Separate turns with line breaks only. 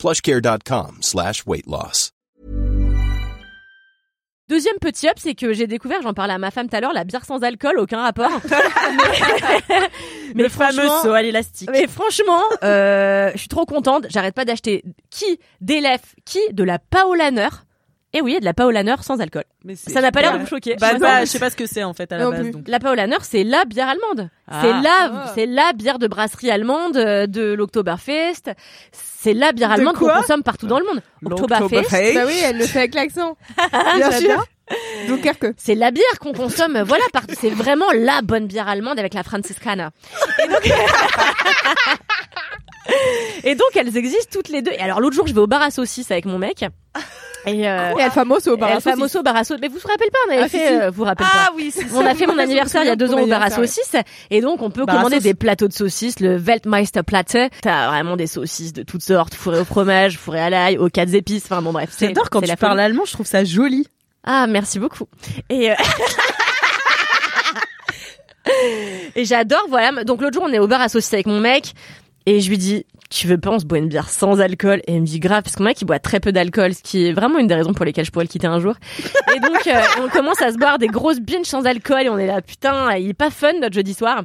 plushcare.com slash weight loss.
Deuxième petit up, c'est que j'ai découvert, j'en parlais à ma femme tout à l'heure, la bière sans alcool, aucun rapport.
Le fameux saut à l'élastique.
Mais franchement, euh, je suis trop contente. J'arrête pas d'acheter qui des lèvres, qui de la Paolaner. Et oui, de la Paolaner sans alcool.
Mais
Ça n'a pas l'air de vous choquer.
Bah,
Moi,
bah,
ça-
je sais pas ce que c'est en fait à la
Non
base. Donc.
La Paolaner, c'est la bière allemande.
Ah.
C'est la,
Ah.
c'est la bière de brasserie allemande euh, de l'Oktoberfest. C'est la bière
De
allemande qu'on consomme partout dans le monde. Oktoberfest.
Bah oui, elle le fait avec l'accent. Bien sûr.
C'est la bière qu'on consomme, euh, voilà, partout. C'est vraiment la bonne bière allemande avec la Franciscana. Et donc, Et donc, elles existent toutes les deux. Et alors, l'autre jour, je vais au bar à saucisses avec mon mec. Et, euh,
Et El Famoso au bar
El
à saucisses.
Famoso bar à saucisses. Mais vous vous rappelez pas, on avait
Ah, si,
fait,
si.
euh, vous vous rappelez
Ah
pas.
oui, c'est
On
ça.
a fait mon anniversaire il y a deux ans au bar à saucisses et donc on peut commander des plateaux de saucisses, le Weltmeister Platte. T'as vraiment des saucisses de toutes sortes, fourrées au fromage, fourrées à l'ail, aux quatre épices. Enfin bon bref.
J'adore quand tu
la
parles allemand, je trouve ça joli.
Ah, merci beaucoup. Et, euh, et j'adore, voilà. Donc l'autre jour, on est au bar à saucisses avec mon mec et je lui dis, tu veux pas, on se boit une bière sans alcool Et il me dit grave, parce mon mec, il boit très peu d'alcool, ce qui est vraiment une des raisons pour lesquelles je pourrais le quitter un jour. Et donc, euh, on commence à se boire des grosses binges sans alcool et on est là, putain, il est pas fun notre jeudi soir.